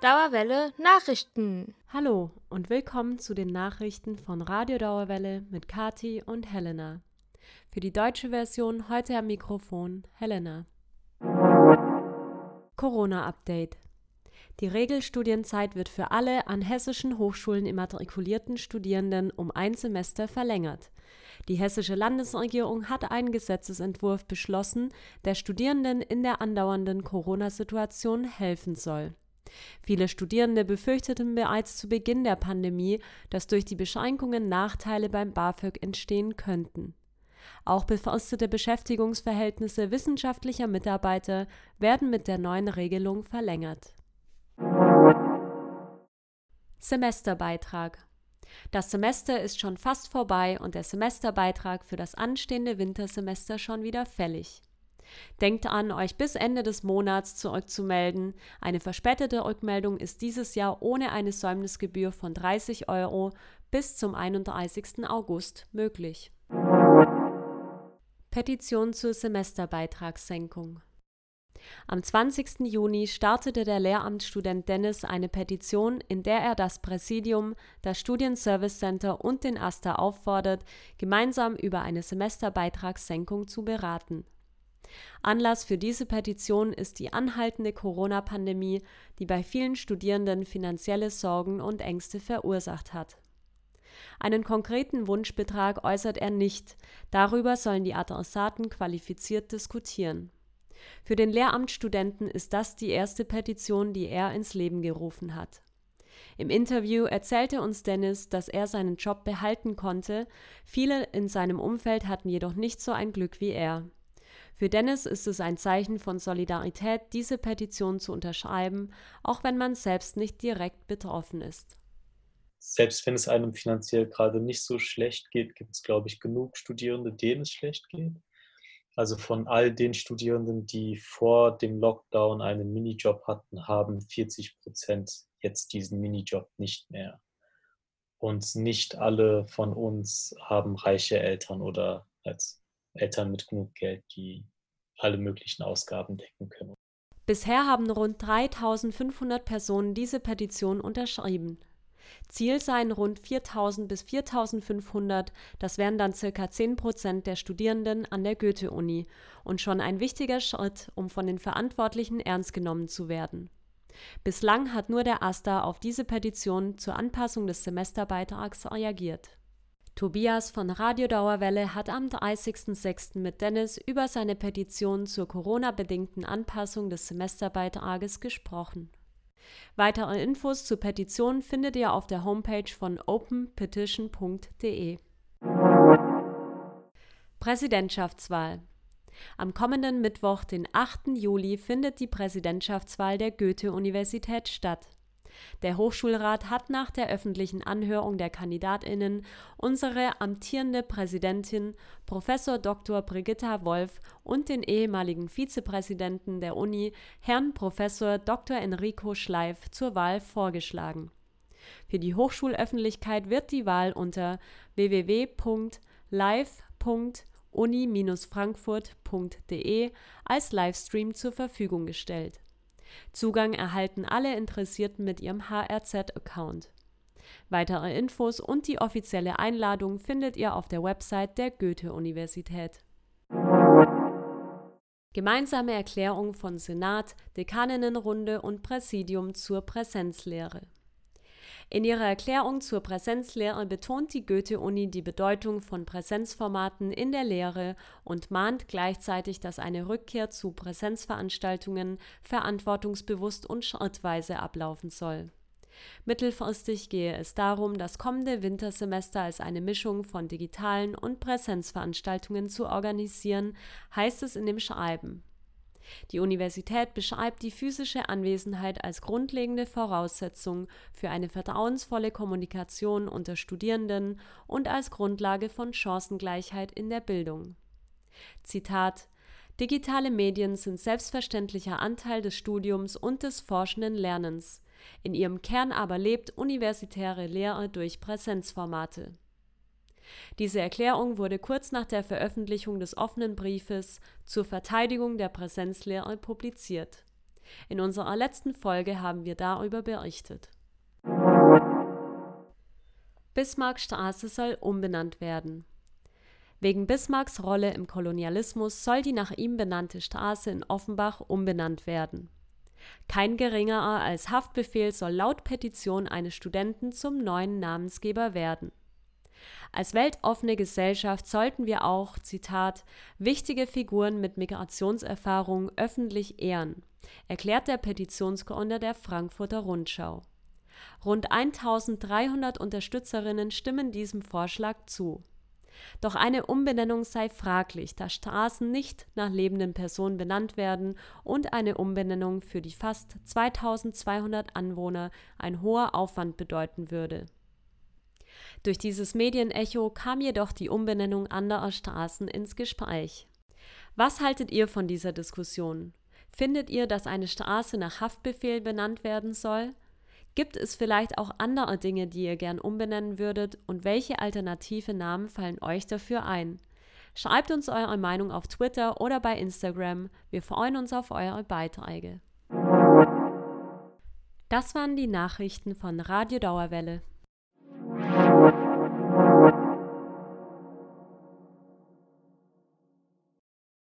Dauerwelle Nachrichten. Hallo und willkommen zu den Nachrichten von Radio Dauerwelle mit Kati und Helena. Für die deutsche Version heute am Mikrofon Helena. Corona-Update. Die Regelstudienzeit wird für alle an hessischen Hochschulen immatrikulierten Studierenden um ein Semester verlängert. Die hessische Landesregierung hat einen Gesetzesentwurf beschlossen, der Studierenden in der andauernden Corona-Situation helfen soll. Viele Studierende befürchteten bereits zu Beginn der Pandemie, dass durch die Beschränkungen Nachteile beim BAföG entstehen könnten. Auch befristete Beschäftigungsverhältnisse wissenschaftlicher Mitarbeiter werden mit der neuen Regelung verlängert. Semesterbeitrag das Semester ist schon fast vorbei und der Semesterbeitrag für das anstehende Wintersemester schon wieder fällig. Denkt an, euch bis Ende des Monats zurückzumelden. Eine verspätete Rückmeldung ist dieses Jahr ohne eine Säumnisgebühr von 30 Euro bis zum 31. August möglich. Petition zur Semesterbeitragssenkung. Am 20. Juni startete der Lehramtsstudent Dennis eine Petition, in der er das Präsidium, das Studienservice Center und den AStA auffordert, gemeinsam über eine Semesterbeitragssenkung zu beraten. Anlass für diese Petition ist die anhaltende Corona-Pandemie, die bei vielen Studierenden finanzielle Sorgen und Ängste verursacht hat. Einen konkreten Wunschbetrag äußert er nicht, darüber sollen die Adressaten qualifiziert diskutieren. Für den Lehramtsstudenten ist das die erste Petition, die er ins Leben gerufen hat. Im Interview erzählte uns Dennis, dass er seinen Job behalten konnte, viele in seinem Umfeld hatten jedoch nicht so ein Glück wie er. Für Dennis ist es ein Zeichen von Solidarität, diese Petition zu unterschreiben, auch wenn man selbst nicht direkt betroffen ist. Selbst wenn es einem finanziell gerade nicht so schlecht geht, gibt es, glaube ich, genug Studierende, denen es schlecht geht. Also von all den Studierenden, die vor dem Lockdown einen Minijob hatten, haben 40 Prozent jetzt diesen Minijob nicht mehr. Und nicht alle von uns haben reiche Eltern oder als Eltern mit genug Geld, die alle möglichen Ausgaben decken können. Bisher haben rund 3500 Personen diese Petition unterschrieben. Ziel seien rund 4000 bis 4500, das wären dann circa 10 Prozent der Studierenden an der Goethe-Uni und schon ein wichtiger Schritt, um von den Verantwortlichen ernst genommen zu werden. Bislang hat nur der AStA auf diese Petition zur Anpassung des Semesterbeitrags reagiert. Tobias von Radio Dauerwelle hat am 30.06. mit Dennis über seine Petition zur Corona-bedingten Anpassung des Semesterbeitrages gesprochen. Weitere Infos zur Petition findet ihr auf der Homepage von openpetition.de. Präsidentschaftswahl am kommenden Mittwoch, den 8. Juli, findet die Präsidentschaftswahl der Goethe-Universität statt. Der Hochschulrat hat nach der öffentlichen Anhörung der Kandidatinnen unsere amtierende Präsidentin Prof. Dr. Brigitta Wolf und den ehemaligen Vizepräsidenten der Uni Herrn Prof. Dr. Enrico Schleif zur Wahl vorgeschlagen. Für die Hochschulöffentlichkeit wird die Wahl unter www.live.uni-frankfurt.de als Livestream zur Verfügung gestellt. Zugang erhalten alle Interessierten mit ihrem HRZ-Account. Weitere Infos und die offizielle Einladung findet ihr auf der Website der Goethe-Universität. Gemeinsame Erklärung von Senat, Dekaninnenrunde und Präsidium zur Präsenzlehre. In ihrer Erklärung zur Präsenzlehre betont die Goethe-Uni die Bedeutung von Präsenzformaten in der Lehre und mahnt gleichzeitig, dass eine Rückkehr zu Präsenzveranstaltungen verantwortungsbewusst und schrittweise ablaufen soll. Mittelfristig gehe es darum, das kommende Wintersemester als eine Mischung von digitalen und Präsenzveranstaltungen zu organisieren, heißt es in dem Schreiben. Die Universität beschreibt die physische Anwesenheit als grundlegende Voraussetzung für eine vertrauensvolle Kommunikation unter Studierenden und als Grundlage von Chancengleichheit in der Bildung. Zitat Digitale Medien sind selbstverständlicher Anteil des Studiums und des forschenden Lernens. In ihrem Kern aber lebt universitäre Lehre durch Präsenzformate. Diese Erklärung wurde kurz nach der Veröffentlichung des offenen Briefes zur Verteidigung der Präsenzlehre publiziert. In unserer letzten Folge haben wir darüber berichtet. Bismarckstraße soll umbenannt werden. Wegen Bismarcks Rolle im Kolonialismus soll die nach ihm benannte Straße in Offenbach umbenannt werden. Kein geringerer als Haftbefehl soll laut Petition eines Studenten zum neuen Namensgeber werden. Als weltoffene Gesellschaft sollten wir auch, Zitat, wichtige Figuren mit Migrationserfahrung öffentlich ehren, erklärt der Petitionsgründer der Frankfurter Rundschau. Rund 1300 Unterstützerinnen stimmen diesem Vorschlag zu. Doch eine Umbenennung sei fraglich, da Straßen nicht nach lebenden Personen benannt werden und eine Umbenennung für die fast 2200 Anwohner ein hoher Aufwand bedeuten würde. Durch dieses Medienecho kam jedoch die Umbenennung anderer Straßen ins Gespräch. Was haltet ihr von dieser Diskussion? Findet ihr, dass eine Straße nach Haftbefehl benannt werden soll? Gibt es vielleicht auch andere Dinge, die ihr gern umbenennen würdet und welche alternative Namen fallen euch dafür ein? Schreibt uns eure Meinung auf Twitter oder bei Instagram. Wir freuen uns auf eure Beiträge. Das waren die Nachrichten von Radio Dauerwelle.